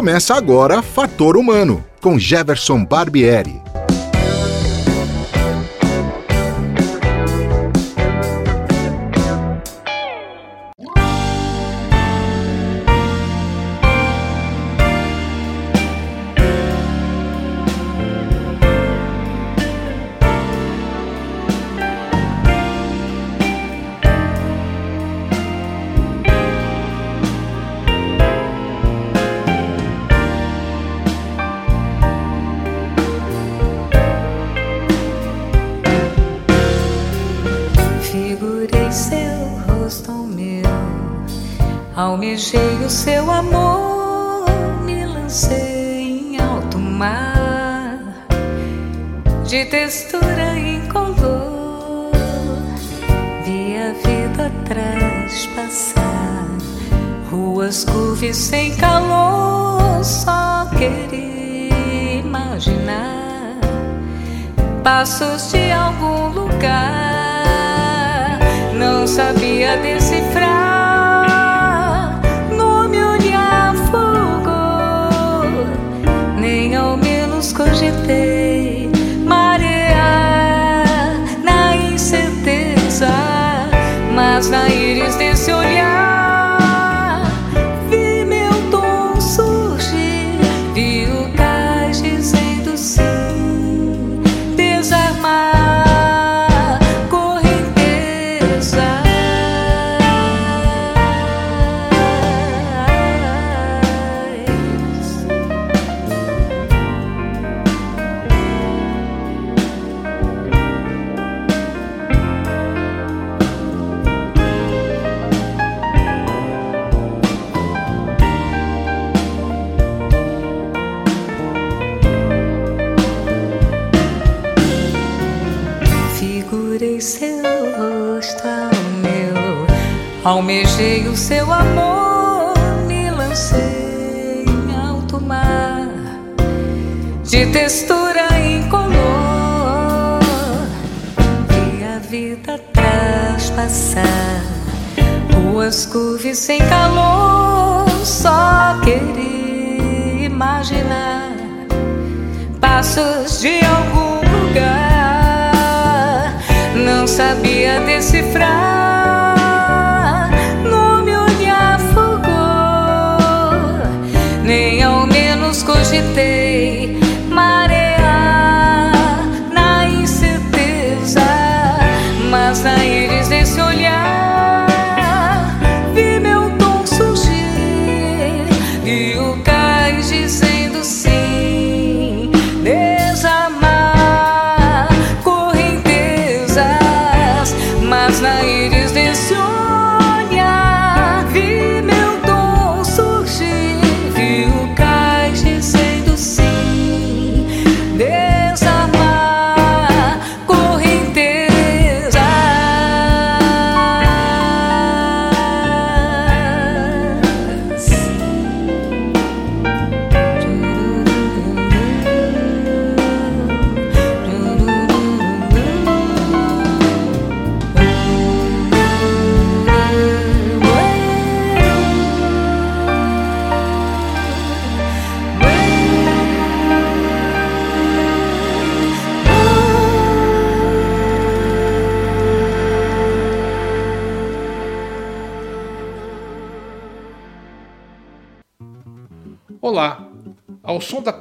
Começa agora Fator Humano, com Jefferson Barbieri.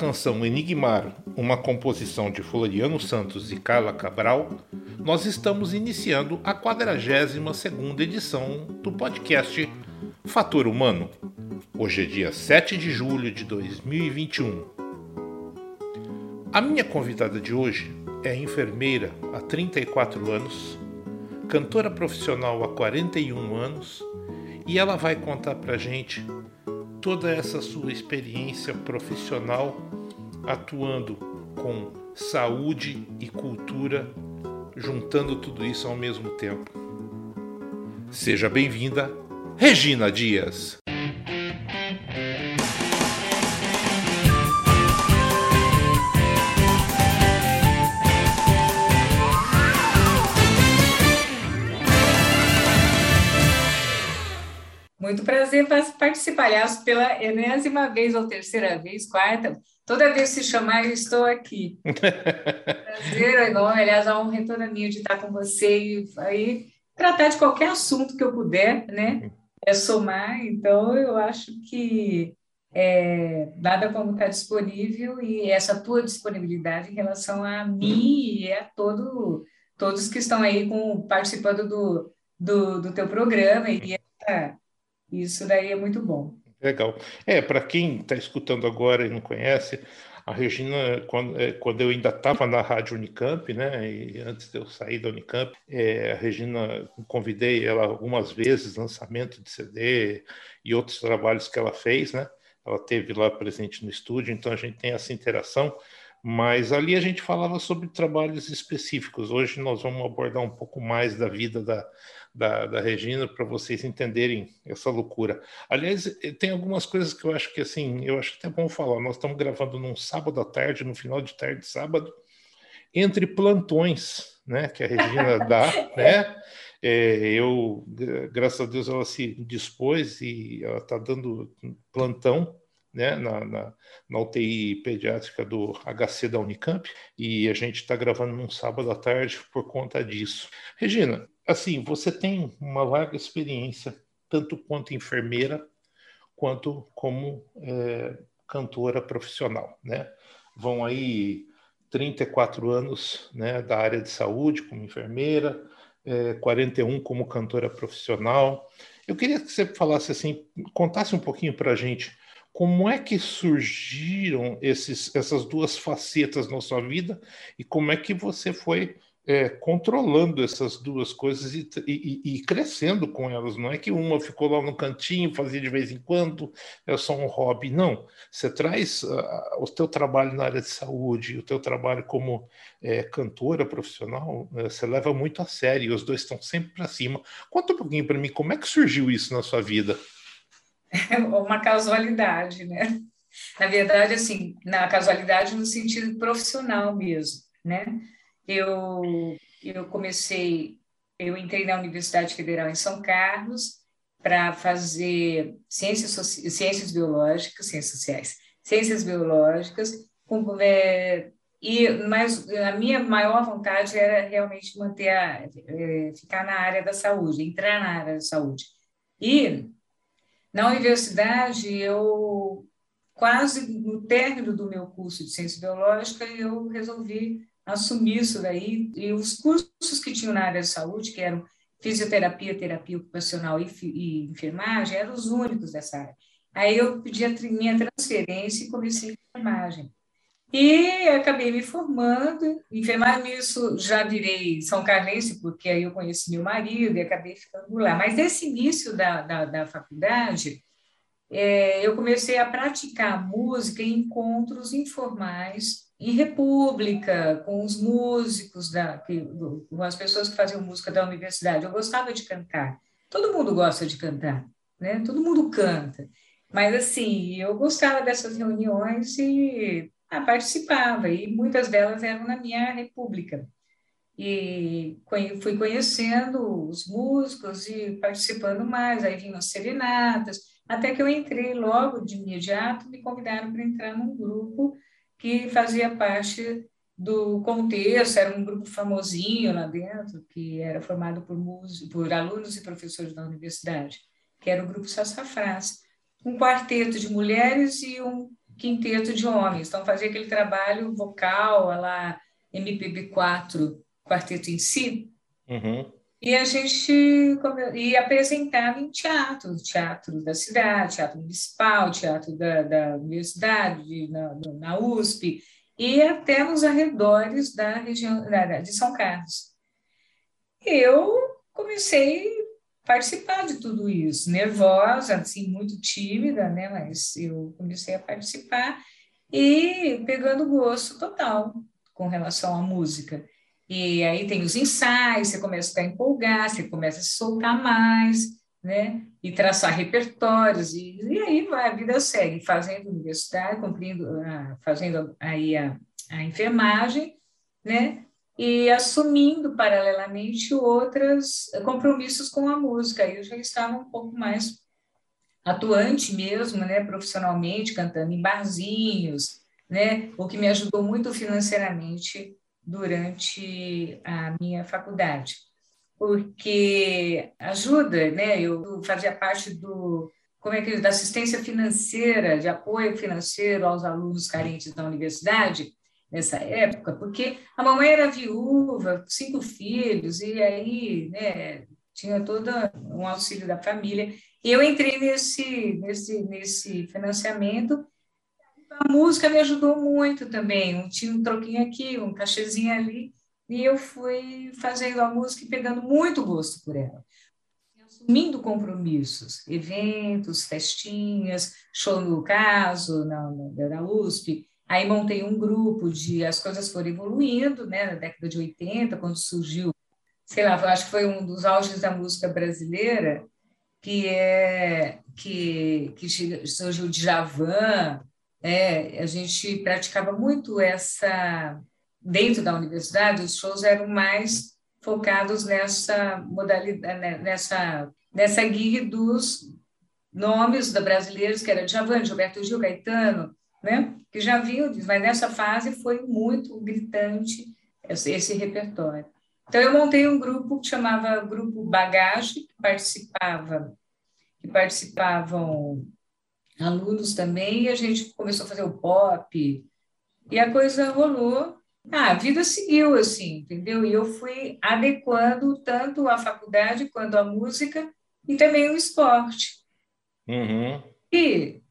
Canção Enigmar, uma composição de Floriano Santos e Carla Cabral, nós estamos iniciando a 42ª edição do podcast Fator Humano. Hoje é dia 7 de julho de 2021. A minha convidada de hoje é enfermeira há 34 anos, cantora profissional há 41 anos e ela vai contar pra gente toda essa sua experiência profissional atuando com saúde e cultura, juntando tudo isso ao mesmo tempo. Seja bem-vinda, Regina Dias. Muito prazer participar, aliás, pela enésima vez ou terceira vez, quarta, toda vez que se chamar, eu estou aqui. prazer enorme, aliás, a honra é toda minha de estar com você e aí tratar de qualquer assunto que eu puder, né? É somar, então eu acho que é, nada como estar disponível e essa tua disponibilidade em relação a mim e a todo, todos que estão aí com, participando do, do, do teu programa e essa, isso daí é muito bom. Legal. É, para quem está escutando agora e não conhece, a Regina, quando, é, quando eu ainda estava na Rádio Unicamp, né, e antes de eu sair da Unicamp, é, a Regina, convidei ela algumas vezes, lançamento de CD e outros trabalhos que ela fez, né, ela teve lá presente no estúdio, então a gente tem essa interação, mas ali a gente falava sobre trabalhos específicos. Hoje nós vamos abordar um pouco mais da vida da, da, da Regina para vocês entenderem essa loucura. Aliás, eh, tem algumas coisas que eu acho que assim, eu acho que é bom falar. Nós estamos gravando num sábado à tarde, no final de tarde, sábado, entre plantões, né, que a Regina dá, né? É, eu, graças a Deus, ela se dispôs e ela está dando plantão né, na, na, na, UTI pediátrica do HC da Unicamp, e a gente está gravando num sábado à tarde por conta disso. Regina, assim, você tem uma larga experiência, tanto quanto enfermeira, quanto como é, cantora profissional, né? Vão aí 34 anos né, da área de saúde como enfermeira, é, 41 como cantora profissional. Eu queria que você falasse assim, contasse um pouquinho para a gente como é que surgiram esses, essas duas facetas na sua vida e como é que você foi é, controlando essas duas coisas e, e, e, crescendo com elas. Não é que uma ficou lá no cantinho, fazia de vez em quando, é só um hobby. Não. Você traz uh, o teu trabalho na área de saúde, o teu trabalho como é, cantora profissional, uh, você leva muito a sério. Os dois estão sempre para cima. Conta um pouquinho para mim, como é que surgiu isso na sua vida? Uma casualidade, né? Na verdade, assim, na casualidade no sentido profissional mesmo, né? eu, eu comecei, eu entrei na Universidade Federal em São Carlos para fazer ciências, ciências biológicas, ciências sociais, ciências biológicas, com, é, e mas a minha maior vontade era realmente manter a, é, ficar na área da saúde, entrar na área da saúde. E na universidade eu quase no término do meu curso de ciência biológica eu resolvi assumir isso daí. E os cursos que tinham na área de saúde, que eram fisioterapia, terapia ocupacional e, e enfermagem, eram os únicos dessa área. Aí eu pedi a minha transferência e comecei enfermagem. E acabei me formando, enfermagem, isso já virei São Carlense, porque aí eu conheci meu marido e acabei ficando lá. Mas nesse início da, da, da faculdade, é, eu comecei a praticar música em encontros informais em república, com os músicos, da, que, com as pessoas que faziam música da universidade. Eu gostava de cantar. Todo mundo gosta de cantar, né? Todo mundo canta. Mas, assim, eu gostava dessas reuniões e ah, participava, e muitas delas eram na minha república. E fui conhecendo os músicos e participando mais, aí vinham as serenatas, até que eu entrei logo de imediato, me convidaram para entrar num grupo que fazia parte do contexto, era um grupo famosinho lá dentro, que era formado por, músicos, por alunos e professores da universidade, que era o grupo Sassafrás, um quarteto de mulheres e um quinteto de homens. Então, fazia aquele trabalho vocal, lá MPB4, quarteto em si, uhum. e a gente ia apresentava em teatro, teatro da cidade, teatro municipal, teatro da, da universidade, na, na USP, e até nos arredores da região de São Carlos. Eu comecei participar de tudo isso, nervosa, assim, muito tímida, né? Mas eu comecei a participar e pegando gosto total com relação à música. E aí tem os ensaios, você começa a ficar você começa a se soltar mais, né? E traçar repertórios, e, e aí vai, a vida segue, fazendo universidade, cumprindo, ah, fazendo aí a, a enfermagem, né? E assumindo paralelamente outros compromissos com a música. Eu já estava um pouco mais atuante mesmo, né, profissionalmente, cantando em barzinhos, né, o que me ajudou muito financeiramente durante a minha faculdade, porque ajuda, né, eu fazia parte do como é que da assistência financeira, de apoio financeiro aos alunos carentes da universidade nessa época, porque a mamãe era viúva, cinco filhos e aí, né, tinha todo um auxílio da família. Eu entrei nesse, nesse, nesse financiamento. A música me ajudou muito também. Tinha um troquinho aqui, um cachezinho ali, e eu fui fazendo a música e pegando muito gosto por ela. Assumindo compromissos, eventos, festinhas, show no caso, na, na, USP. Aí montei um grupo de. As coisas foram evoluindo, né? Na década de 80, quando surgiu sei lá, acho que foi um dos auges da música brasileira, que é que, que surgiu o Djavan, é, a gente praticava muito essa dentro da universidade, os shows eram mais focados nessa modalidade, né, nessa nessa guia dos nomes da brasileiros, que era Djavan, Gilberto Gil, Caetano, né? que já vinham, mas nessa fase foi muito gritante esse, esse repertório. Então, eu montei um grupo que chamava Grupo Bagagem, que participava, que participavam alunos também, e a gente começou a fazer o pop, e a coisa rolou. Ah, a vida seguiu, assim, entendeu? E eu fui adequando tanto a faculdade quanto a música e também o esporte. Uhum. E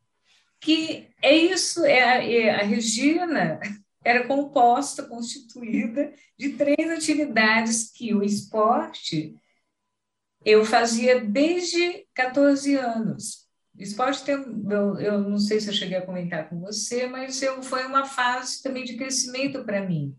que é isso, é a, é a Regina era composta, constituída de três atividades que o esporte eu fazia desde 14 anos. Esporte tem, eu, eu não sei se eu cheguei a comentar com você, mas eu, foi uma fase também de crescimento para mim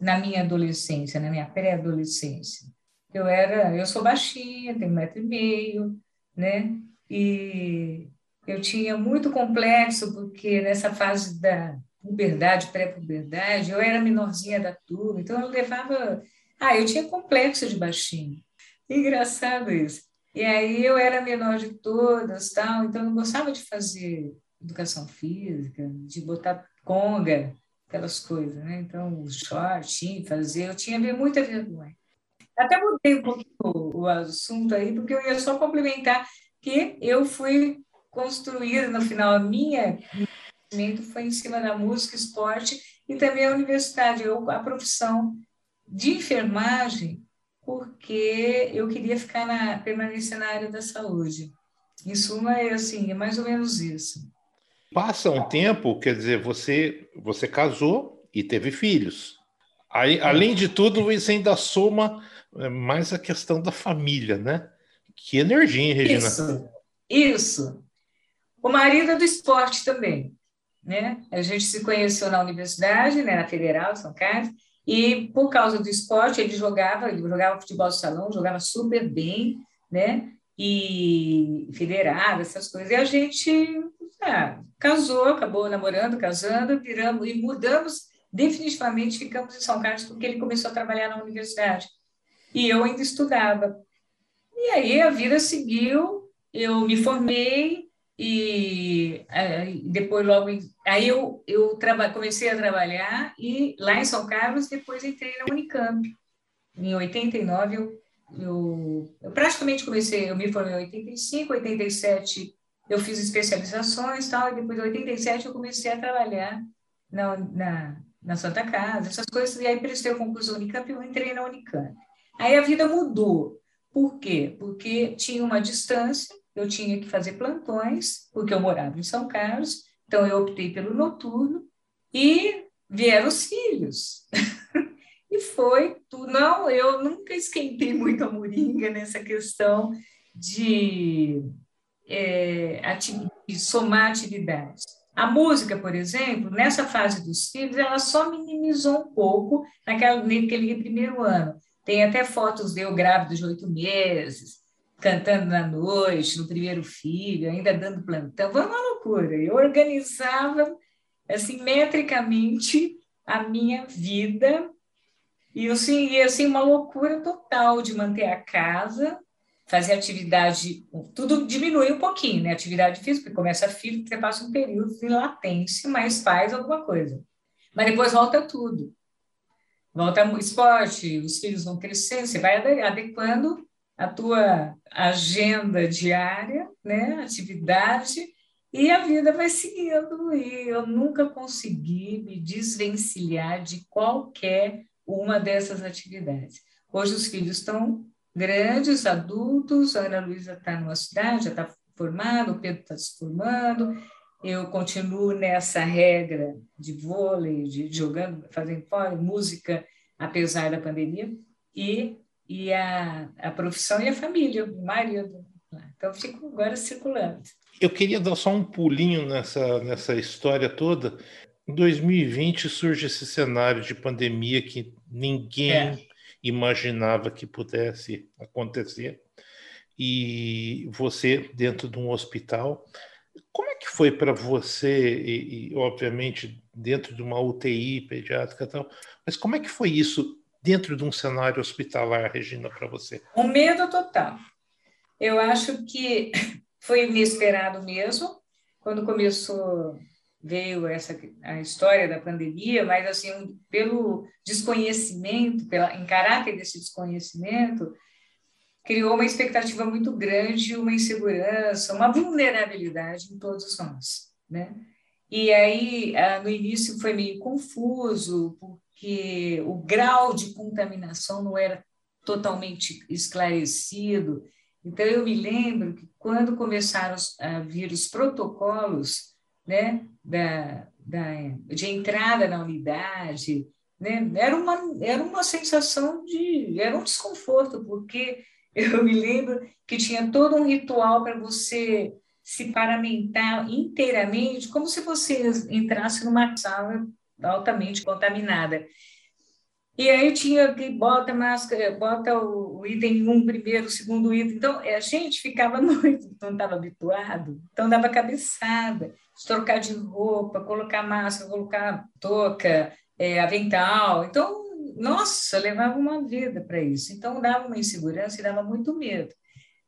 na minha adolescência, na minha pré-adolescência. Eu era, eu sou baixinha, tenho um metro e meio, né? E eu tinha muito complexo porque nessa fase da puberdade, pré-puberdade, eu era menorzinha da turma, então eu levava. Ah, eu tinha complexo de baixinho. Engraçado isso. E aí eu era menor de todas, tal, então eu gostava de fazer educação física, de botar conga, aquelas coisas, né? Então, o short, fazer, eu tinha muita vergonha. Até mudei um pouquinho o assunto aí, porque eu ia só complementar que eu fui construída no final a minha foi em cima da música, esporte e também a universidade, eu, a profissão de enfermagem, porque eu queria ficar na, permanecer na área da saúde. Em suma, é assim, é mais ou menos isso. Passa um tempo, quer dizer, você, você casou e teve filhos. Aí, além de tudo, você ainda soma é, mais a questão da família, né? Que energia, hein, Regina? Isso, isso. O marido é do esporte também né? A gente se conheceu na universidade, né, na Federal de São Carlos, e por causa do esporte ele jogava, ele jogava futebol de salão, jogava super bem, né? E federado, essas coisas. E a gente ah, casou, acabou namorando, casando, viramos e mudamos definitivamente, ficamos em São Carlos porque ele começou a trabalhar na universidade. E eu ainda estudava. E aí a vida seguiu, eu me formei, e é, depois logo aí eu eu comecei a trabalhar e lá em São Carlos depois entrei na Unicamp. Em 89 eu, eu, eu praticamente comecei eu me formei em 85 87 eu fiz especializações tal e depois em 87 eu comecei a trabalhar na, na, na Santa Casa essas coisas e aí prestei o concurso da Unicamp e eu entrei na Unicamp. Aí a vida mudou. Por quê? Porque tinha uma distância eu tinha que fazer plantões, porque eu morava em São Carlos, então eu optei pelo noturno e vieram os filhos. e foi tudo. Não, eu nunca esquentei muito a moringa nessa questão de, é, de somar atividades. A música, por exemplo, nessa fase dos filhos, ela só minimizou um pouco naquela, naquele primeiro ano. Tem até fotos de eu grávida de oito meses, cantando na noite, no primeiro filho, ainda dando plantão. Foi uma loucura. Eu organizava, assim, metricamente a minha vida. E, assim, assim uma loucura total de manter a casa, fazer atividade, tudo diminui um pouquinho, né? Atividade física, porque começa filho, você passa um período de latência, mas faz alguma coisa. Mas depois volta tudo. Volta esporte, os filhos vão crescendo, você vai adequando a tua agenda diária, né? Atividade, e a vida vai seguindo. E eu nunca consegui me desvencilhar de qualquer uma dessas atividades. Hoje os filhos estão grandes, adultos, a Ana Luísa está numa cidade, já está formada, o Pedro está se formando, eu continuo nessa regra de vôlei, de jogando, fazendo música, apesar da pandemia, e, e a, a profissão e a família, o marido. Então, eu fico agora circulando. Eu queria dar só um pulinho nessa, nessa história toda. Em 2020 surge esse cenário de pandemia que ninguém é imaginava que pudesse acontecer. E você dentro de um hospital, como é que foi para você, e, e, obviamente dentro de uma UTI pediátrica e tal, mas como é que foi isso dentro de um cenário hospitalar, Regina, para você? Um medo total. Eu acho que foi inesperado mesmo, quando começou veio essa a história da pandemia, mas assim pelo desconhecimento, pela em caráter desse desconhecimento, criou uma expectativa muito grande, uma insegurança, uma vulnerabilidade em todos nós, né? E aí no início foi meio confuso porque o grau de contaminação não era totalmente esclarecido. Então eu me lembro que quando começaram a vir os protocolos né, da, da, de entrada na unidade, né? era, uma, era uma sensação de. era um desconforto, porque eu me lembro que tinha todo um ritual para você se paramentar inteiramente, como se você entrasse numa sala altamente contaminada. E aí tinha que bota máscara, bota o, item um primeiro, o segundo item. Então, a gente ficava muito, não estava habituado, então dava cabeçada, trocar de roupa, colocar máscara, colocar touca, é, avental. Então, nossa, levava uma vida para isso. Então, dava uma insegurança e dava muito medo.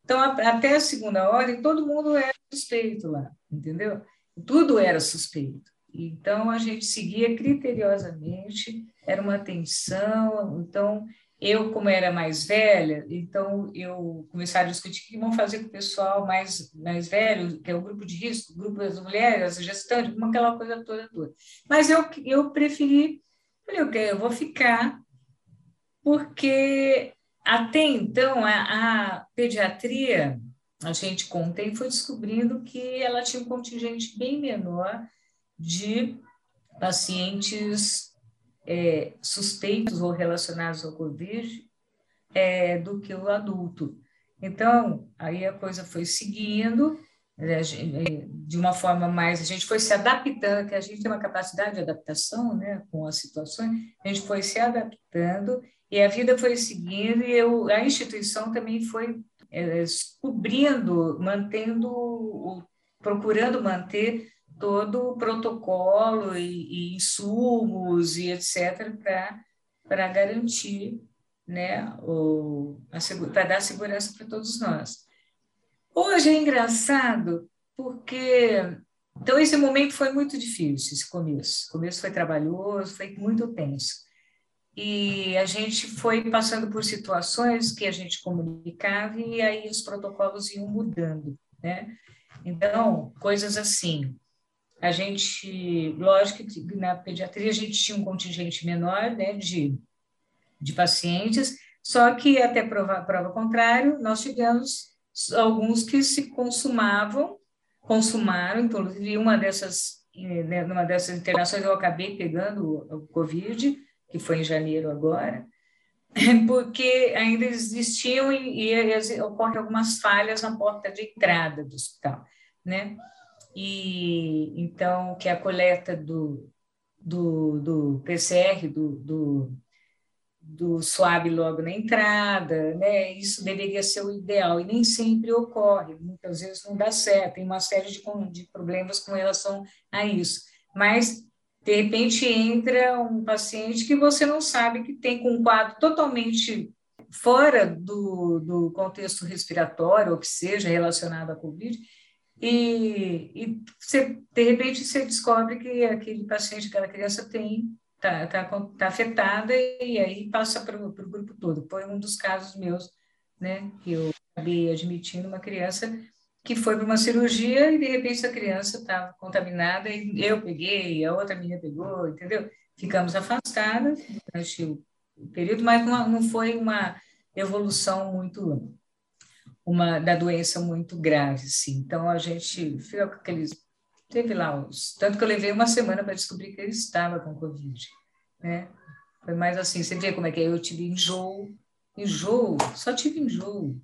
Então, até a segunda hora, todo mundo era suspeito lá, entendeu? Tudo era suspeito. Então, a gente seguia criteriosamente, era uma atenção. Então, eu, como era mais velha, então eu comecei a discutir o que vão fazer com o pessoal mais, mais velho, que é o grupo de risco, o grupo das mulheres, as gestantes, aquela coisa toda, toda. Mas eu, eu preferi, falei, ok, eu vou ficar, porque até então a, a pediatria, a gente contém, foi descobrindo que ela tinha um contingente bem menor de pacientes é, suspeitos ou relacionados ao Covid é, do que o adulto. Então, aí a coisa foi seguindo, né, é, de uma forma mais, a gente foi se adaptando, que a gente tem uma capacidade de adaptação né, com as situações, a gente foi se adaptando e a vida foi seguindo e eu, a instituição também foi é, cobrindo, mantendo, procurando manter todo o protocolo e, e insumos e etc. para garantir, né, para dar segurança para todos nós. Hoje é engraçado porque então esse momento foi muito difícil, esse começo. O começo foi trabalhoso, foi muito tenso. E a gente foi passando por situações que a gente comunicava e aí os protocolos iam mudando, né? Então, coisas assim, a gente, lógico que na pediatria a gente tinha um contingente menor né, de, de pacientes, só que até prova, prova contrário, nós tivemos alguns que se consumavam, consumaram, inclusive uma dessas, né, numa dessas internações eu acabei pegando o Covid, que foi em janeiro agora, porque ainda existiam e, e ocorrem algumas falhas na porta de entrada do hospital, né? E então que é a coleta do, do, do PCR, do, do, do swab logo na entrada, né? Isso deveria ser o ideal e nem sempre ocorre, muitas vezes não dá certo, tem uma série de, de problemas com relação a isso. Mas de repente entra um paciente que você não sabe que tem com um quadro totalmente fora do, do contexto respiratório, ou que seja relacionado à Covid, e, e você, de repente você descobre que aquele paciente, aquela criança tem está tá, tá afetada e aí passa para o grupo todo. Foi um dos casos meus, né, que eu acabei admitindo uma criança que foi para uma cirurgia e de repente a criança estava contaminada e eu peguei, a outra menina pegou, entendeu? Ficamos afastadas durante o período, mas não, não foi uma evolução muito uma da doença muito grave, sim. Então a gente ficou com aqueles teve lá os tanto que eu levei uma semana para descobrir que ele estava com covid, né? Foi mais assim, você vê como é que é, eu tive enjoo, enjoo, só tive enjoo.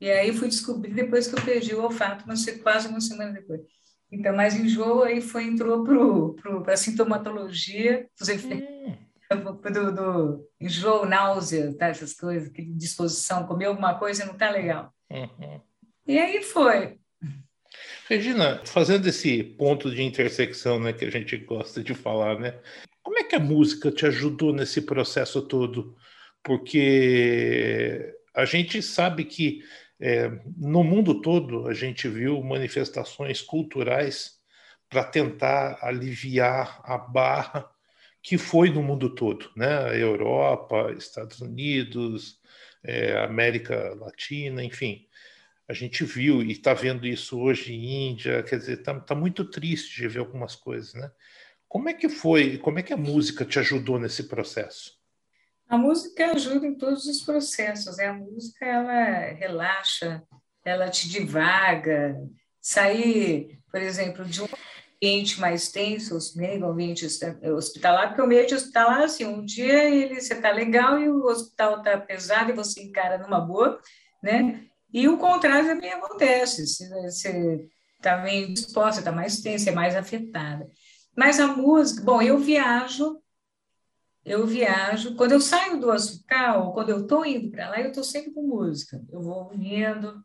E aí fui descobrir depois que eu perdi o olfato, mas foi quase uma semana depois. Então, mas enjoo aí foi, entrou para a sintomatologia, os efeitos hum. do, do enjoo, náusea, tá, essas coisas, que disposição, comer alguma coisa não está legal. Uhum. E aí foi. Regina, fazendo esse ponto de intersecção né, que a gente gosta de falar, né? Como é que a música te ajudou nesse processo todo? Porque a gente sabe que é, no mundo todo, a gente viu manifestações culturais para tentar aliviar a barra que foi no mundo todo, né? Europa, Estados Unidos, é, América Latina, enfim. A gente viu e está vendo isso hoje em Índia, quer dizer, está tá muito triste de ver algumas coisas, né? Como é que foi, como é que a música te ajudou nesse processo? A música ajuda em todos os processos, né? A música, ela relaxa, ela te divaga. Sair, por exemplo, de um ambiente mais tenso, né, o ambiente hospitalar, porque o ambiente hospitalar, assim, um dia ele, você está legal e o hospital está pesado e você encara numa boa, né? E o contrário também acontece, você está meio disposta, está mais tensa, é mais afetada. Mas a música, bom, eu viajo eu viajo. Quando eu saio do hospital, quando eu estou indo para lá, eu estou sempre com música. Eu vou ouvindo,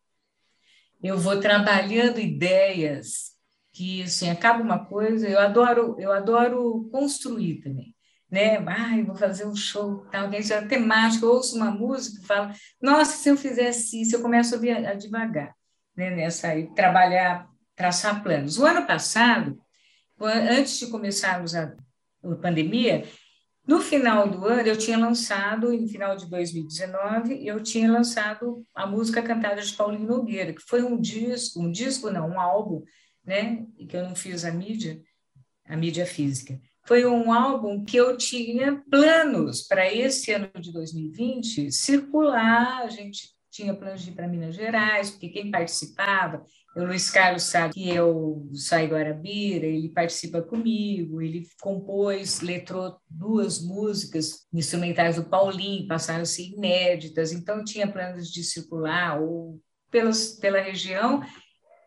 eu vou trabalhando ideias que assim acaba uma coisa. Eu adoro, eu adoro construir também, né? Ai, vou fazer um show, tal, alguém já temático, ouço uma música e falo, nossa, se eu fizesse isso, eu começo a, via, a devagar, né? Nessa aí, trabalhar, traçar planos. O ano passado, antes de começarmos a, a pandemia, no final do ano, eu tinha lançado, no final de 2019, eu tinha lançado a música cantada de Paulinho Nogueira, que foi um disco, um disco não, um álbum, né, que eu não fiz a mídia, a mídia física. Foi um álbum que eu tinha planos para esse ano de 2020 circular, a gente tinha planos de ir para Minas Gerais, porque quem participava o Luiz Carlos sabe que eu saí do Arabira, ele participa comigo, ele compôs, letrou duas músicas instrumentais do Paulinho, passaram-se inéditas, então tinha planos de circular ou pelas, pela região,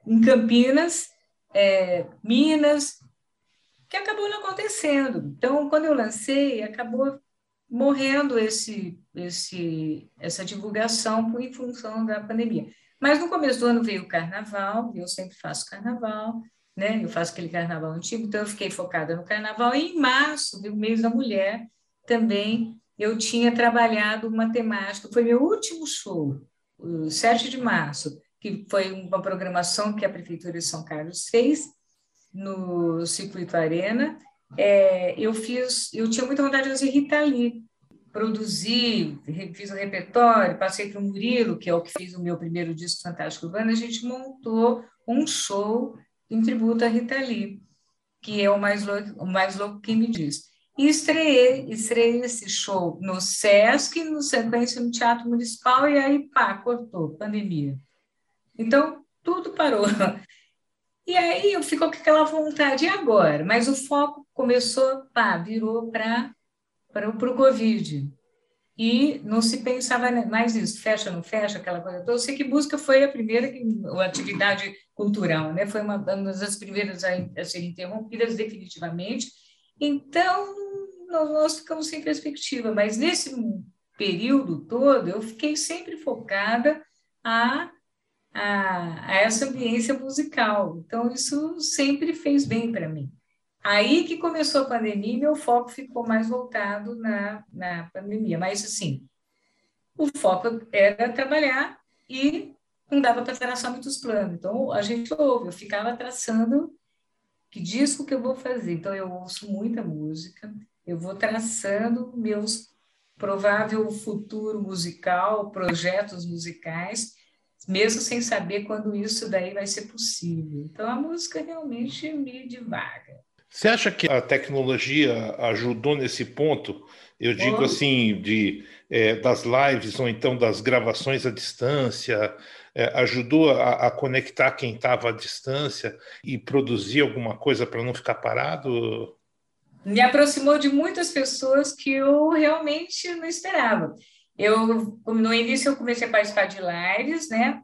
em Campinas, é, Minas, que acabou não acontecendo. Então, quando eu lancei, acabou morrendo esse, esse, essa divulgação em função da pandemia. Mas no começo do ano veio o carnaval, eu sempre faço carnaval, né? Eu faço aquele carnaval antigo, então eu fiquei focada no carnaval. E em março, o mês da mulher, também eu tinha trabalhado uma temática, foi meu último show, o 7 de março, que foi uma programação que a Prefeitura de São Carlos fez no Circuito Arena. É, eu fiz, eu tinha muita vontade de fazer Rita Lee, produzi, fiz o repertório, passei para o Murilo, que é o que fez o meu primeiro disco Fantástico Urbano, a gente montou um show em tributo a Rita Lee, que é o mais louco, o mais louco que me diz. E estreiei, estreiei esse show no Sesc, no sequência no Teatro Municipal, e aí, pá, cortou, pandemia. Então, tudo parou. E aí eu fico com aquela vontade, e agora? Mas o foco começou, pá, virou para o Covid. E não se pensava mais nisso, fecha, não fecha, aquela coisa toda. Eu sei que música foi a primeira a atividade cultural, né? foi uma, uma das primeiras a, a ser interrompidas definitivamente. Então, nós, nós ficamos sem perspectiva, mas nesse período todo, eu fiquei sempre focada a, a, a essa ambiência musical. Então, isso sempre fez bem para mim. Aí que começou a pandemia, meu foco ficou mais voltado na, na pandemia. Mas, assim, o foco era trabalhar e não dava para traçar muitos planos. Então, a gente ouve, eu ficava traçando que disco que eu vou fazer. Então, eu ouço muita música, eu vou traçando meus provável futuro musical, projetos musicais, mesmo sem saber quando isso daí vai ser possível. Então, a música realmente me divaga. Você acha que a tecnologia ajudou nesse ponto? Eu digo oh. assim, de, é, das lives ou então das gravações à distância, é, ajudou a, a, conectar quem estava à distância e produzir alguma coisa para não ficar parado? Me aproximou de muitas pessoas que eu realmente não esperava. Eu, no início, eu comecei a participar de lives, né?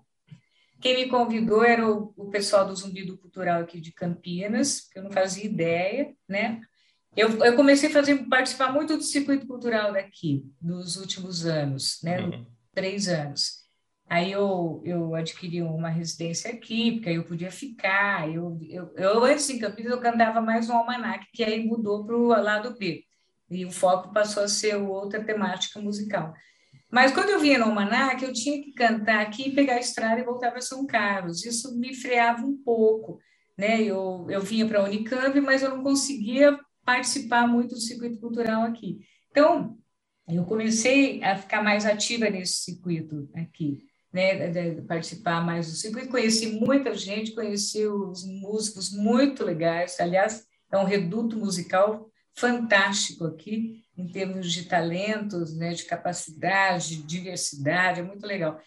Quem me convidou era o, o pessoal do Zumbido Cultural aqui de Campinas, que eu não fazia ideia, né? Eu, eu comecei a fazer, participar muito do circuito cultural daqui, nos últimos anos, né? Uhum. Três anos. Aí eu, eu adquiri uma residência aqui, porque aí eu podia ficar. Eu, eu, eu antes em Campinas, eu cantava mais um almanac, que aí mudou para o lado B. E o foco passou a ser outra temática musical. Mas quando eu vinha no Almanac, eu tinha que cantar aqui, pegar a estrada e voltar para São Carlos. Isso me freava um pouco. Né? Eu, eu vinha para a Unicamp, mas eu não conseguia participar muito do circuito cultural aqui. Então, eu comecei a ficar mais ativa nesse circuito aqui, né? De participar mais do circuito. Conheci muita gente, conheci os músicos muito legais. Aliás, é um reduto musical fantástico aqui em termos de talentos, né, de capacidade, de diversidade, é muito legal.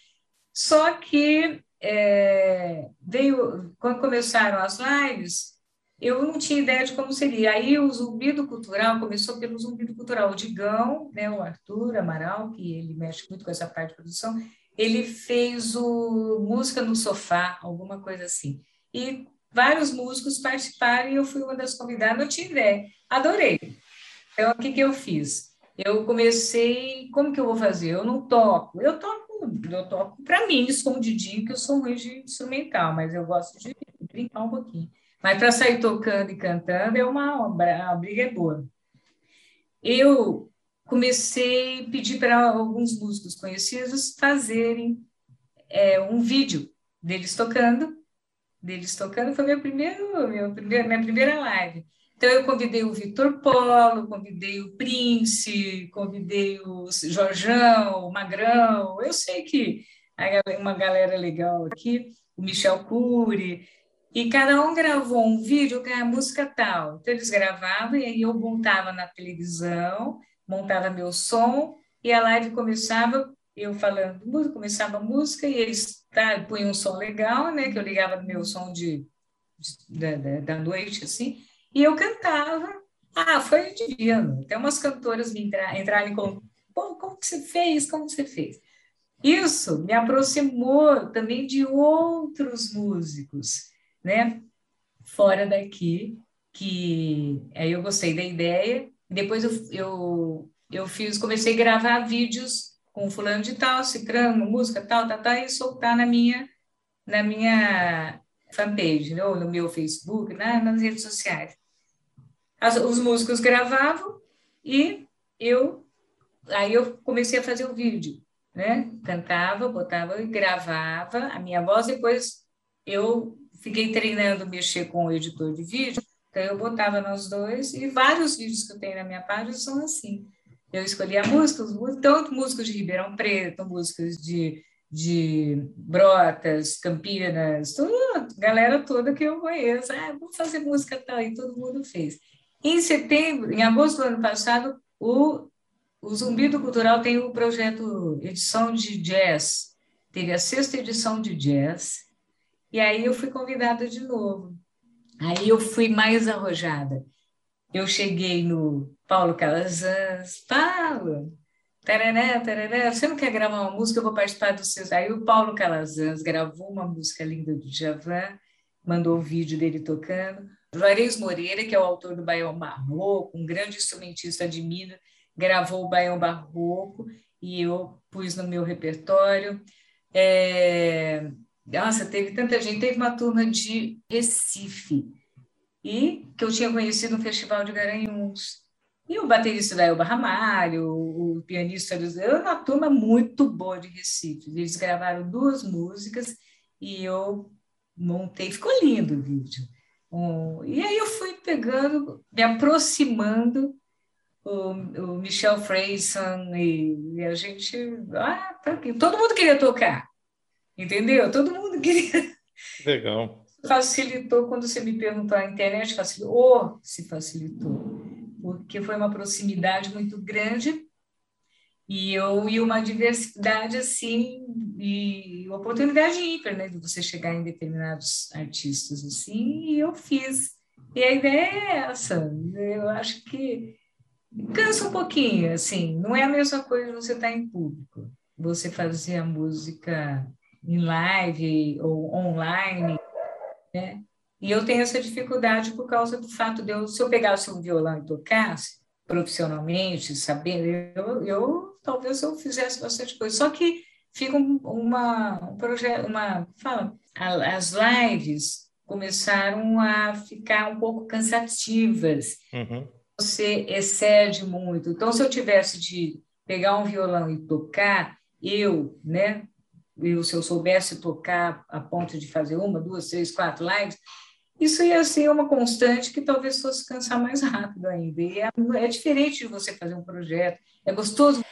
Só que é, veio quando começaram as lives, eu não tinha ideia de como seria. Aí o Zumbido Cultural começou pelo Zumbido Cultural. O Digão, né, o Arthur Amaral, que ele mexe muito com essa parte de produção, ele fez o Música no Sofá, alguma coisa assim. E vários músicos participaram e eu fui uma das convidadas, não tinha ideia. Adorei. Então, o que, que eu fiz? Eu comecei, como que eu vou fazer? Eu não toco, eu toco, eu toco para mim, escondidinho, que eu sou ruim de instrumental, mas eu gosto de brincar um pouquinho. Mas para sair tocando e cantando é uma, uma briga é boa. Eu comecei a pedir para alguns músicos conhecidos fazerem é, um vídeo deles tocando, deles tocando, foi meu primeiro, meu primeiro, minha primeira live. Então, eu convidei o Vitor Polo, convidei o Prince, convidei o Jorjão, o Magrão. Eu sei que uma galera legal aqui, o Michel Cury, e cada um gravou um vídeo com a música tal. Então, eles gravavam e aí eu montava na televisão, montava meu som, e a live começava, eu falando música, começava a música, e eles tá, punham um som legal, né, que eu ligava no meu som de, de da, da noite, assim, e eu cantava. Ah, foi divino. Até umas cantoras me entra, entrarem com, pô, como que você fez? Como que você fez? Isso me aproximou também de outros músicos, né? Fora daqui, que aí eu gostei da ideia. Depois eu, eu, eu fiz, comecei a gravar vídeos com fulano de tal, cicrano, música tal, tal, tal, e soltar na minha, na minha fanpage, né? ou no meu Facebook, né? nas redes sociais. As, os músicos gravavam e eu aí eu comecei a fazer o vídeo, né? Cantava, botava e gravava a minha voz. Depois eu fiquei treinando mexer com o editor de vídeo, então eu botava nós dois e vários vídeos que eu tenho na minha página são assim. Eu escolhia músicos, tanto músicos de Ribeirão Preto, músicos de, de Brotas, Campinas, galera toda que eu conheço. Ah, vamos fazer música tal, e todo mundo fez. Em setembro, em agosto do ano passado, o, o Zumbido Cultural tem o projeto Edição de Jazz. Teve a sexta edição de jazz, e aí eu fui convidada de novo. Aí eu fui mais arrojada. Eu cheguei no Paulo Calazans, Paulo, taraná, taraná, você não quer gravar uma música? Eu vou participar do seu. Aí o Paulo Calazans gravou uma música linda do Javan, mandou o vídeo dele tocando. Juarez Moreira, que é o autor do Baião Barroco, um grande instrumentista de Minas, gravou o Baião Barroco e eu pus no meu repertório. É... Nossa, teve tanta gente. Teve uma turma de Recife, e que eu tinha conhecido no Festival de Garanhuns. E o baterista da Elba Ramalho, o, pianista, eu uma turma muito boa de Recife. Eles gravaram duas músicas e eu montei, ficou lindo o vídeo. Um, e aí eu fui pegando, me aproximando o, o Michel Freyson e, e, a gente, ah, tá aqui. todo mundo queria tocar, entendeu? Todo mundo queria. Legal. Facilitou quando você me perguntou a internet, facilitou, ou se facilitou, porque foi uma proximidade muito grande e eu e uma diversidade assim e oportunidade ímpar, né, de você chegar em determinados artistas assim, e eu fiz. E a ideia é essa. Eu acho que cansa um pouquinho, assim, não é a mesma coisa você estar em público, você fazer a música em live ou online, né? E eu tenho essa dificuldade por causa do fato de eu, se eu pegasse um violão e tocasse profissionalmente, sabendo, eu, eu talvez eu fizesse bastante coisa. Só que fica uma um projeto, uma fala, as lives começaram a ficar um pouco cansativas. Uhum você excede muito. Então, se eu tivesse de pegar um violão e tocar, eu, né? Eu, se eu soubesse tocar a ponto de fazer uma, duas, três, quatro lives, isso ia ser uma constante que talvez fosse cansar mais rápido ainda. E é, é diferente de você fazer um projeto. É gostoso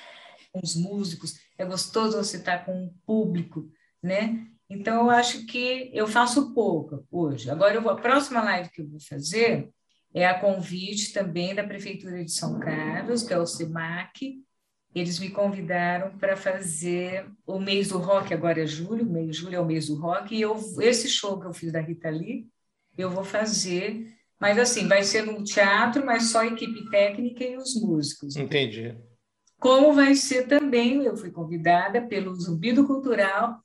com os músicos, é gostoso você estar com um público, né? Então, eu acho que eu faço pouco hoje. Agora, vou, a próxima live que eu vou fazer, é a convite também da Prefeitura de São Carlos, que é o CEMAC. Eles me convidaram para fazer o mês do rock, agora é julho, mês julho é o mês do rock, e eu, esse show que eu fiz da Rita Lee, eu vou fazer, mas assim, vai ser no teatro, mas só a equipe técnica e os músicos. Entendi. Como vai ser também, eu fui convidada pelo Zumbido Cultural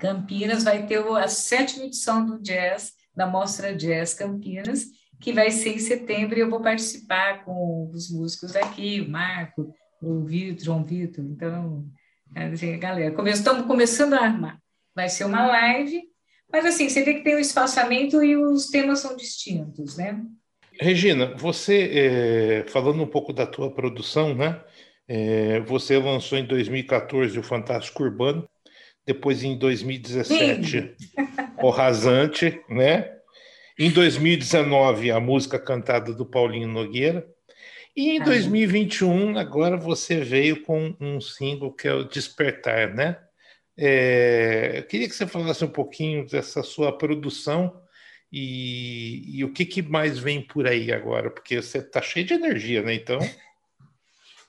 Campinas, vai ter a sétima edição do Jazz, da Mostra Jazz Campinas, que vai ser em setembro e eu vou participar com os músicos aqui, o Marco, o Vitor, João Vitor. Então, assim, galera, estamos começando a armar. Vai ser uma live, mas assim, você vê que tem o um espaçamento e os temas são distintos, né? Regina, você, é, falando um pouco da tua produção, né? É, você lançou em 2014 o Fantástico Urbano, depois em 2017 o Rasante, né? Em 2019, a música cantada do Paulinho Nogueira. E em 2021, agora você veio com um single que é o Despertar, né? É, eu queria que você falasse um pouquinho dessa sua produção e, e o que, que, mais vem por aí agora, porque você está cheio de energia, né? Então.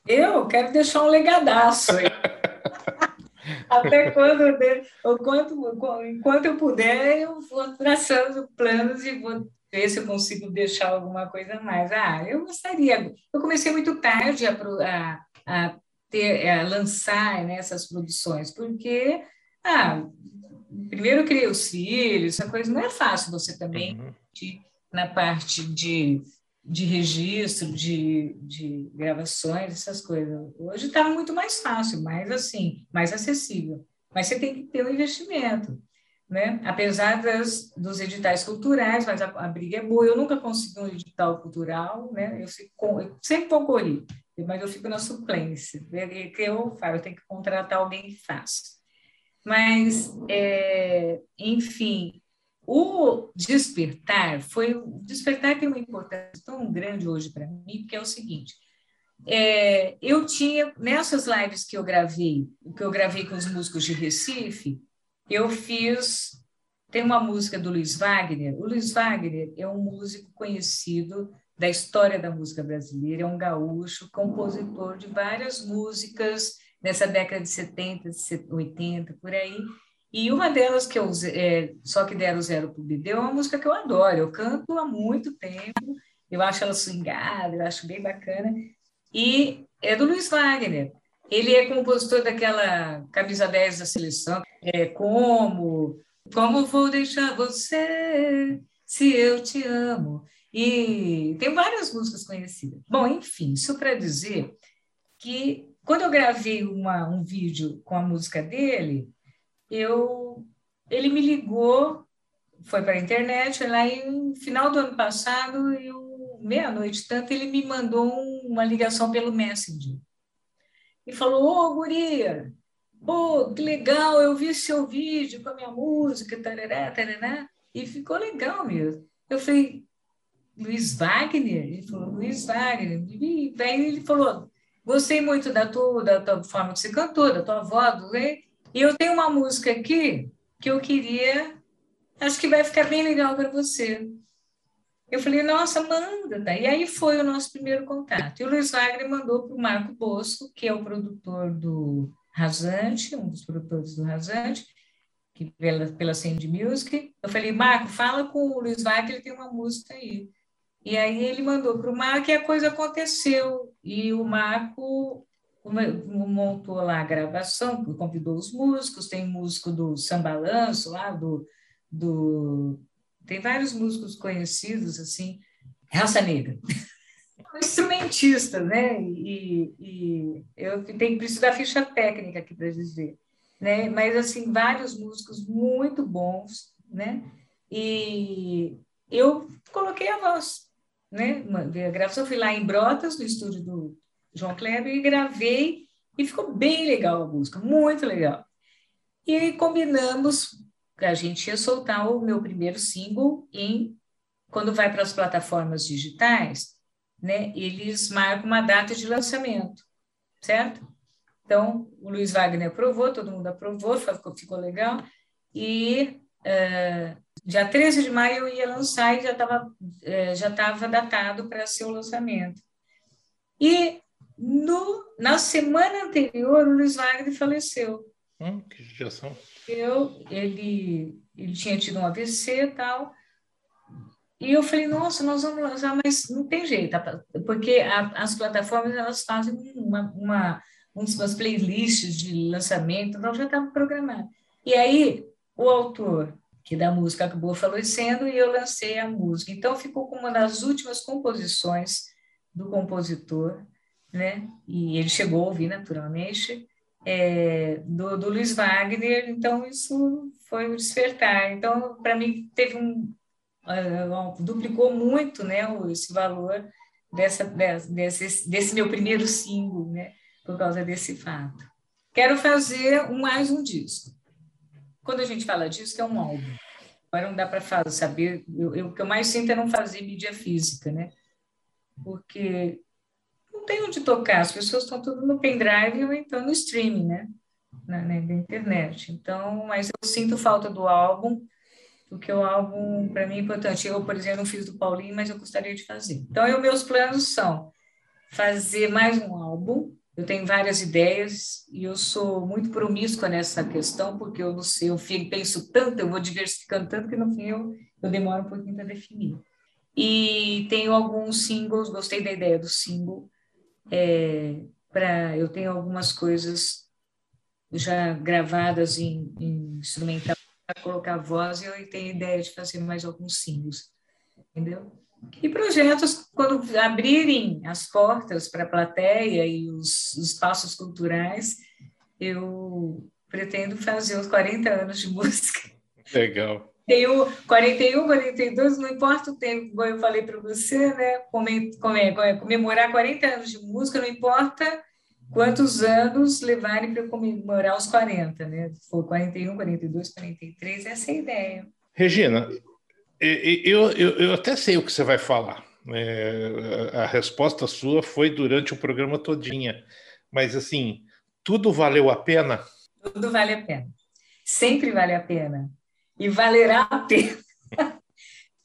Eu quero deixar um legadaço. Até quando, enquanto, enquanto eu puder, eu vou traçando planos e vou ver se eu consigo deixar alguma coisa mais. Ah, eu gostaria. Eu comecei muito tarde a, a, a ter, a lançar né, essas produções, porque ah, primeiro criei os filhos, essa coisa não é fácil você também uhum. de, na parte de de registro, de, de gravações, essas coisas. Hoje está muito mais fácil, mais assim, mais acessível. Mas você tem que ter um investimento, né? Apesar das, dos editais culturais, mas a, a, briga é boa. Eu nunca consegui um edital cultural, né? Eu, fico, eu sempre concorri, mas eu fico na suplência. O que eu faço? Eu tenho que contratar alguém que faça. Mas, é, enfim, o despertar foi. O despertar tem uma importância tão grande hoje para mim, porque é o seguinte: é, eu tinha, nessas lives que eu gravei, que eu gravei com os músicos de Recife, eu fiz. Tem uma música do Luiz Wagner. O Luiz Wagner é um músico conhecido da história da música brasileira, é um gaúcho, compositor de várias músicas nessa década de 70, 80, por aí. E uma delas que eu é, só que deram zero pro bebê é uma música que eu adoro. Eu canto há muito tempo. Eu acho ela swingada, eu acho bem bacana. E é do Luiz Wagner. Ele é compositor daquela camisa 10 da seleção. É como como vou deixar você se eu te amo. E tem várias músicas conhecidas. Bom, enfim, isso para dizer que quando eu gravei uma, um vídeo com a música dele, eu, ele me ligou, foi para a internet, lá no final do ano passado, meia-noite, tanto, ele me mandou uma ligação pelo Messenger. E falou, ô, oh, guria, pô, que legal, eu vi seu vídeo com a minha música, tarará, tarará, e ficou legal mesmo. Eu falei, Luiz Wagner? Ele falou, Luiz Wagner. E daí ele falou, gostei muito da tua, da tua forma que você cantou, da tua voz, e eu tenho uma música aqui que eu queria, acho que vai ficar bem legal para você. Eu falei, nossa, manda. E aí foi o nosso primeiro contato. E o Luiz Wagner mandou para o Marco Bosco, que é o produtor do Rasante, um dos produtores do Rasante, que pela, pela Sandy Music. Eu falei, Marco, fala com o Luiz Wagner, ele tem uma música aí. E aí ele mandou para o Marco e a coisa aconteceu. E o Marco montou lá a gravação, convidou os músicos, tem músico do Sambalanço lá, do, do tem vários músicos conhecidos, assim, raça negra. Instrumentista, né? E, e eu tenho preciso da ficha técnica aqui para dizer, né? Mas assim, vários músicos muito bons, né? E eu coloquei a voz, né? A gravação fui lá em Brotas, no estúdio do João Kleber, e gravei e ficou bem legal a música, muito legal. E combinamos a gente ia soltar o meu primeiro single em quando vai para as plataformas digitais, né, eles marcam uma data de lançamento, certo? Então, o Luiz Wagner aprovou, todo mundo aprovou, ficou, ficou legal, e uh, dia 13 de maio eu ia lançar e já estava uh, já tava datado para ser o lançamento. E no, na semana anterior, o Luiz Wagner faleceu. Hum, que judiação eu, ele, ele tinha tido um AVC e tal, e eu falei, nossa, nós vamos lançar, mas não tem jeito, porque a, as plataformas elas fazem uma, uma, umas playlists de lançamento, então já estava programado. E aí, o autor que da música acabou falecendo e eu lancei a música. Então, ficou como uma das últimas composições do compositor, né? E ele chegou a ouvir naturalmente, é, do, do Luiz Wagner, então isso foi um despertar. Então, para mim, teve um. Uh, duplicou muito né, esse valor dessa, desse, desse meu primeiro single, né, por causa desse fato. Quero fazer um, mais um disco. Quando a gente fala disco, é um álbum. Agora não dá para saber. Eu, eu, o que eu mais sinto é não fazer mídia física, né? Porque tem onde tocar, as pessoas estão tudo no pendrive ou então no streaming, né? Na, na, na, internet. Então, mas eu sinto falta do álbum, porque o álbum, para mim, é importante. Eu, por exemplo, não fiz do Paulinho, mas eu gostaria de fazer. Então, eu, meus planos são fazer mais um álbum. Eu tenho várias ideias e eu sou muito promíscua nessa questão, porque eu não sei, eu fico, penso tanto, eu vou diversificando tanto que no fim eu, eu demoro um pouquinho para definir. E tenho alguns singles, gostei da ideia do single, é, para eu tenho algumas coisas já gravadas em, em instrumental para colocar voz e eu tenho ideia de fazer mais alguns singles, entendeu? E projetos, quando abrirem as portas para a plateia e os, os espaços culturais, eu pretendo fazer os 40 anos de música. Legal. Tenho 41, 42, não importa o tempo, como eu falei para você, né? Comemorar 40 anos de música, não importa quantos anos levarem para comemorar os 40, né? For 41, 42, 43, essa é a ideia. Regina, eu, eu, eu até sei o que você vai falar. É, a resposta sua foi durante o programa todinha. Mas, assim, tudo valeu a pena? Tudo vale a pena. Sempre vale a pena e valerá a pena.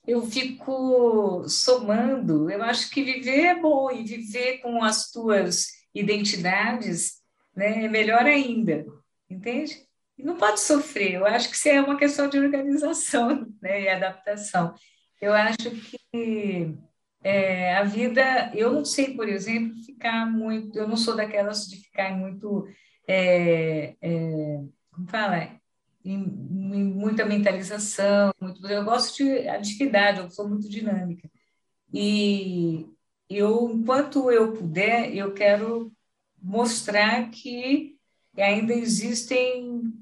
Eu fico somando, eu acho que viver é bom e viver com as tuas identidades né, é melhor ainda, entende? Não pode sofrer, eu acho que isso é uma questão de organização né, e adaptação. Eu acho que é, a vida, eu não sei, por exemplo, ficar muito, eu não sou daquelas de ficar muito, é, é, como fala, em, em muita mentalização, muito, eu gosto de atividade, eu sou muito dinâmica. E eu, enquanto eu puder, eu quero mostrar que ainda existem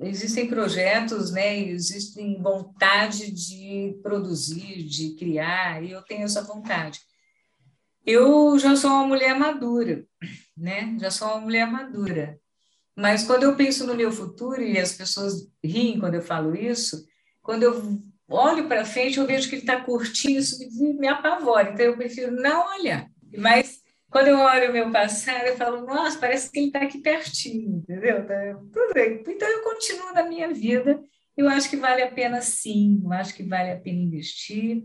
existem projetos, né? Existem vontade de produzir, de criar, e eu tenho essa vontade. Eu já sou uma mulher madura, né? Já sou uma mulher madura. Mas quando eu penso no meu futuro, e as pessoas riem quando eu falo isso, quando eu olho para frente, eu vejo que ele está curtinho, isso me, me apavora. Então, eu prefiro não olhar. Mas quando eu olho o meu passado, eu falo, nossa, parece que ele está aqui pertinho, entendeu? Tá, tudo bem. Então, eu continuo na minha vida. Eu acho que vale a pena, sim. Eu acho que vale a pena investir.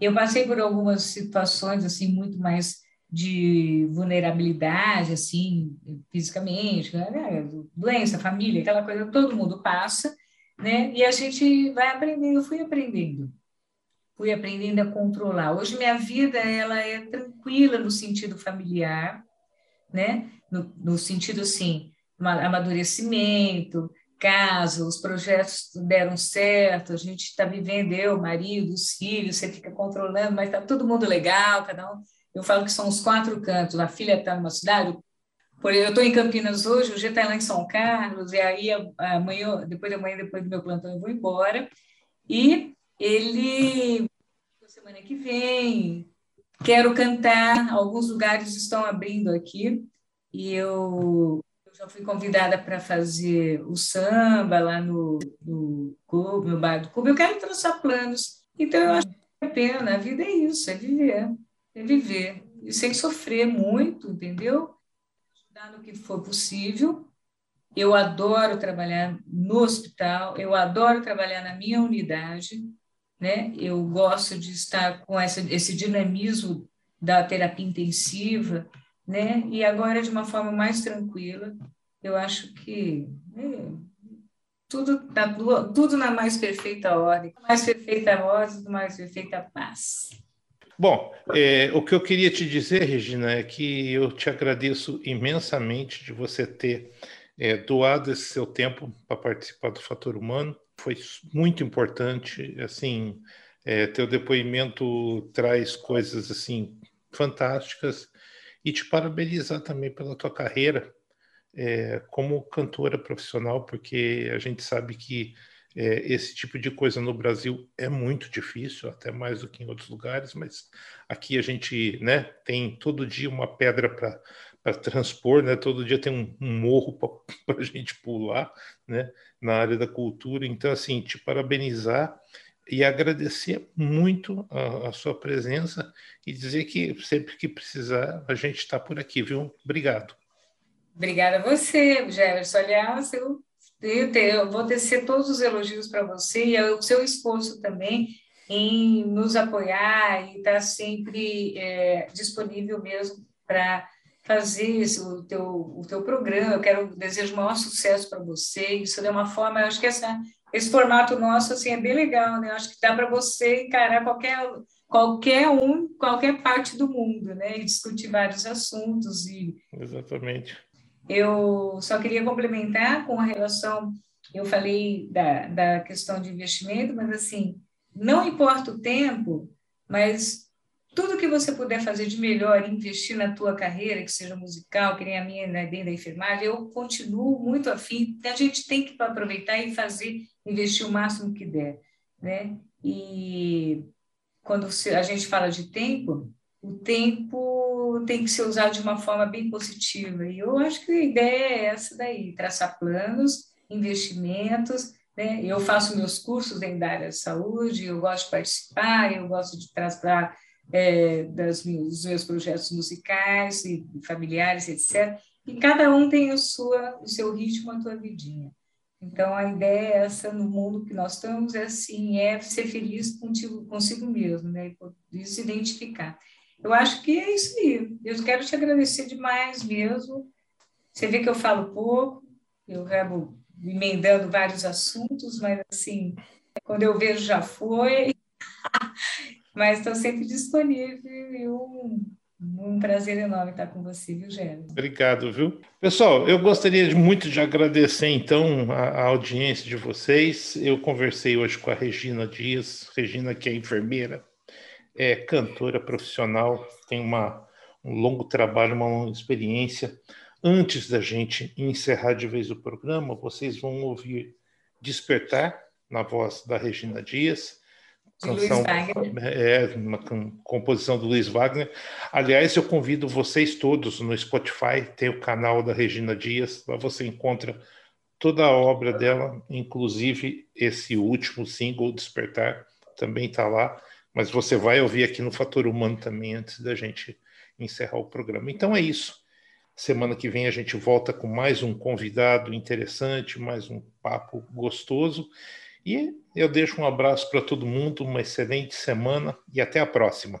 Eu passei por algumas situações, assim, muito mais de vulnerabilidade, assim, fisicamente, né? doença, família, aquela coisa, todo mundo passa, né? E a gente vai aprendendo, eu fui aprendendo fui aprendendo a controlar. Hoje minha vida ela é tranquila no sentido familiar, né? No, no sentido assim, amadurecimento, casa, os projetos deram certo, a gente está vivendo, eu, marido, os filhos, você fica controlando, mas está todo mundo legal, cada um. Eu falo que são os quatro cantos. A filha está numa cidade, por eu estou em Campinas hoje, o G está lá em São Carlos, e aí amanhã, depois da manhã, depois do meu plantão, eu vou embora. E ele semana que vem. Quero cantar, alguns lugares estão abrindo aqui e eu, eu já fui convidada para fazer o samba lá no, no clube, no bar do clube. Eu quero traçar planos, então eu acho que é a pena. A vida é isso, é viver, é viver e sem sofrer muito, entendeu? Ajudar no que for possível. Eu adoro trabalhar no hospital, eu adoro trabalhar na minha unidade né? Eu gosto de estar com essa, esse dinamismo da terapia intensiva, né? E agora de uma forma mais tranquila, eu acho que é, tudo na, tudo na mais perfeita ordem, mais perfeita ordem, mais perfeita paz. Bom, é, o que eu queria te dizer, Regina, é que eu te agradeço imensamente de você ter é, doado esse seu tempo para participar do Fator Humano foi muito importante. Assim, é, teu depoimento traz coisas assim fantásticas e te parabenizar também pela tua carreira é, como cantora profissional, porque a gente sabe que é, esse tipo de coisa no Brasil é muito difícil, até mais do que em outros lugares, mas aqui a gente né, tem todo dia uma pedra para para transpor, né? Todo dia tem um, um morro para a gente pular, né? Na área da cultura. Então, assim, te parabenizar e agradecer muito a, a sua presença e dizer que sempre que precisar a gente está por aqui, viu? Obrigado. Obrigada a você, Jefferson. Aliás, eu, eu, eu vou tecer todos os elogios para você e o seu esforço também em nos apoiar e estar tá sempre é, disponível mesmo para fazer esse, o, teu, o teu programa. Eu quero desejo o maior sucesso para você. Isso é uma forma, eu acho que essa, esse formato nosso assim, é bem legal, né? Eu acho que dá para você encarar qualquer, qualquer um, qualquer parte do mundo, né? E discutir vários assuntos. E Exatamente. Eu só queria complementar com a relação, eu falei da, da questão de investimento, mas assim, não importa o tempo, mas tudo que você puder fazer de melhor, investir na tua carreira, que seja musical, que nem a minha né, dentro da enfermagem, eu continuo muito afim. A gente tem que aproveitar e fazer, investir o máximo que der, né? E quando a gente fala de tempo, o tempo tem que ser usado de uma forma bem positiva. E eu acho que a ideia é essa daí, traçar planos, investimentos, né? Eu faço meus cursos dentro da área de saúde, eu gosto de participar, eu gosto de trazer é, das dos meus projetos musicais e familiares, etc. E cada um tem a sua, o seu ritmo, a sua vidinha. Então, a ideia é essa no mundo que nós estamos, é assim, é ser feliz contigo, consigo mesmo, né? E se identificar. Eu acho que é isso aí. Eu quero te agradecer demais mesmo. Você vê que eu falo pouco, eu acabo emendando vários assuntos, mas, assim, quando eu vejo já foi. Mas estou sempre disponível e um, um prazer enorme estar com você, viu? Obrigado, viu? Pessoal, eu gostaria muito de agradecer, então, a, a, audiência de vocês. Eu conversei hoje com a Regina Dias, Regina que é enfermeira, é cantora profissional, tem uma, um longo trabalho, uma longa experiência. Antes da gente encerrar de vez o programa, vocês vão ouvir Despertar, na voz da Regina Dias. Canção, é, uma composição do Luiz Wagner. Aliás, eu convido vocês todos no Spotify, tem o canal da Regina Dias, lá você encontra toda a obra dela, inclusive esse último single, Despertar, também está lá. Mas você vai ouvir aqui no Fator Humano também, antes da gente encerrar o programa. Então é isso. Semana que vem a gente volta com mais um convidado interessante, mais um papo gostoso. E eu deixo um abraço para todo mundo, uma excelente semana e até a próxima.